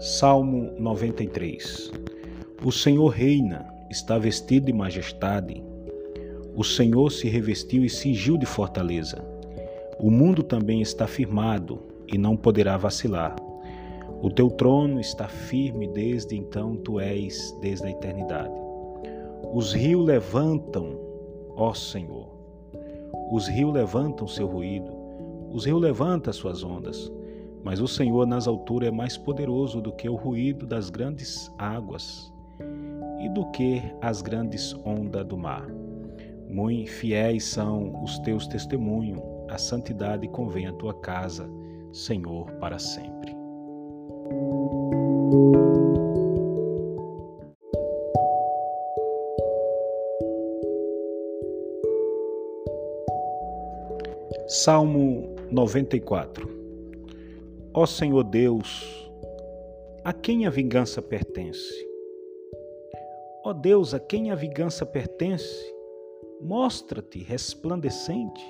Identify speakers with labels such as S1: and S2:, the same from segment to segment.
S1: Salmo 93 O Senhor reina, está vestido de majestade. O Senhor se revestiu e cingiu de fortaleza. O mundo também está firmado e não poderá vacilar. O teu trono está firme desde então, tu és desde a eternidade. Os rios levantam, ó Senhor. Os rios levantam seu ruído. Os rios levantam suas ondas. Mas o Senhor nas alturas é mais poderoso do que o ruído das grandes águas e do que as grandes ondas do mar. Muito fiéis são os teus testemunhos, a santidade convém à tua casa, Senhor, para sempre. Salmo 94 Ó Senhor Deus, a quem a vingança pertence? Ó Deus, a quem a vingança pertence? Mostra-te resplandecente,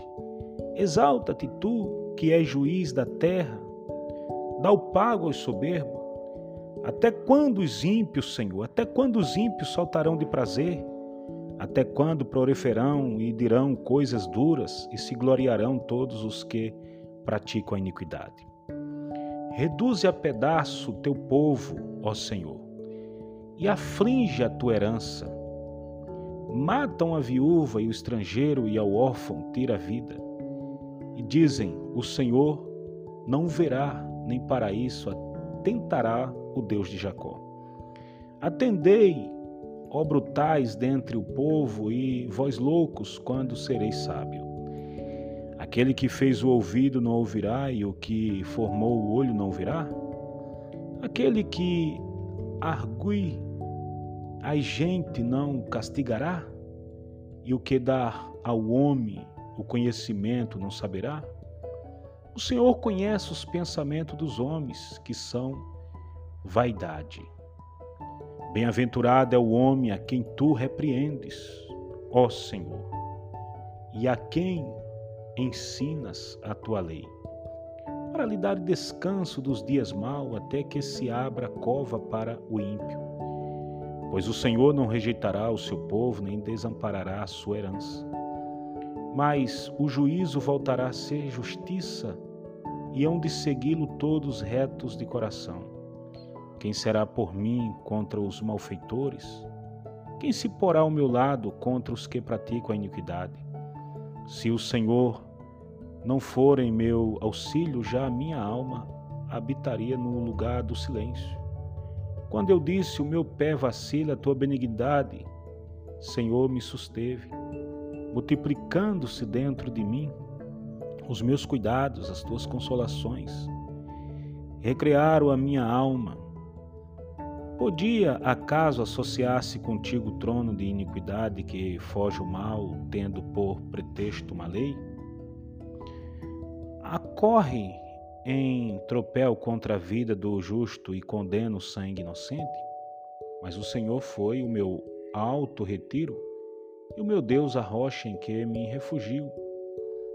S1: exalta-te tu, que és juiz da terra, dá o pago aos soberbos. Até quando os ímpios, Senhor, até quando os ímpios saltarão de prazer? Até quando proliferarão e dirão coisas duras e se gloriarão todos os que praticam a iniquidade? Reduze a pedaço teu povo, ó Senhor, e aflige a tua herança. Matam a viúva e o estrangeiro e ao órfão tira a vida. E dizem: O Senhor não verá, nem para isso atentará o Deus de Jacó. Atendei, ó brutais dentre o povo, e vós loucos, quando sereis sábio. Aquele que fez o ouvido não ouvirá e o que formou o olho não virá? Aquele que argue a gente não castigará? E o que dá ao homem o conhecimento não saberá? O Senhor conhece os pensamentos dos homens, que são vaidade. Bem-aventurado é o homem a quem tu repreendes, ó Senhor, e a quem ensinas a tua lei, para lhe dar descanso dos dias maus até que se abra a cova para o ímpio. Pois o Senhor não rejeitará o seu povo, nem desamparará a sua herança. Mas o juízo voltará a ser justiça, e hão de segui-lo todos retos de coração. Quem será por mim contra os malfeitores? Quem se porá ao meu lado contra os que praticam a iniquidade? Se o Senhor não for em meu auxílio, já a minha alma habitaria no lugar do silêncio. Quando eu disse: O meu pé vacila, a tua benignidade, Senhor, me susteve, multiplicando-se dentro de mim os meus cuidados, as tuas consolações. Recrearam a minha alma. Podia acaso associar-se contigo o trono de iniquidade que foge o mal, tendo por pretexto uma lei? Acorre em tropel contra a vida do justo e condena o sangue inocente? Mas o Senhor foi o meu alto retiro e o meu Deus a rocha em que me refugio,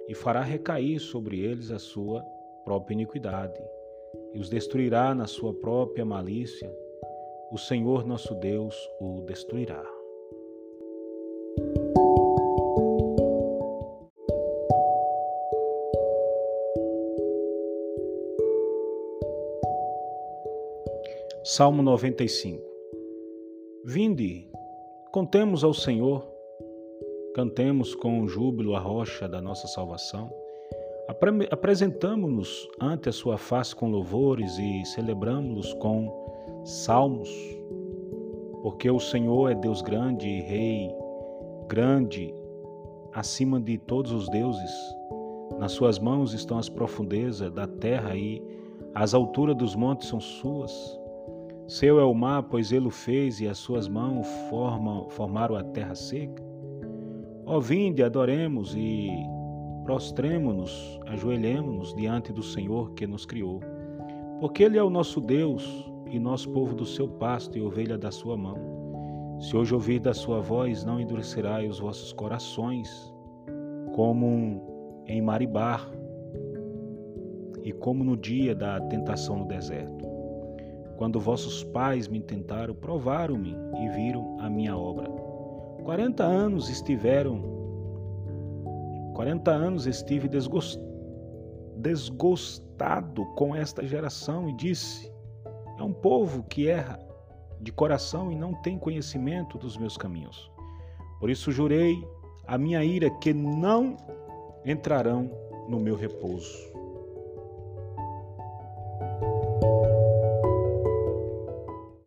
S1: e fará recair sobre eles a sua própria iniquidade, e os destruirá na sua própria malícia. O Senhor nosso Deus o destruirá. Salmo 95 Vinde, contemos ao Senhor, cantemos com júbilo a rocha da nossa salvação, apresentamo-nos ante a sua face com louvores e celebramos-los com salmos, porque o Senhor é Deus grande e Rei grande acima de todos os deuses. Nas suas mãos estão as profundezas da terra e as alturas dos montes são suas. Seu é o mar, pois ele o fez, e as suas mãos formam, formaram a terra seca. Ó vinde, adoremos e prostremo-nos, ajoelhemo-nos diante do Senhor que nos criou. Porque Ele é o nosso Deus e nosso povo do seu pasto e ovelha da sua mão. Se hoje ouvir da sua voz, não endurecerá os vossos corações, como em Maribar e como no dia da tentação no deserto Quando vossos pais me tentaram, provaram-me e viram a minha obra. Quarenta anos estiveram, quarenta anos estive desgostado com esta geração e disse: É um povo que erra de coração e não tem conhecimento dos meus caminhos. Por isso jurei a minha ira que não entrarão no meu repouso.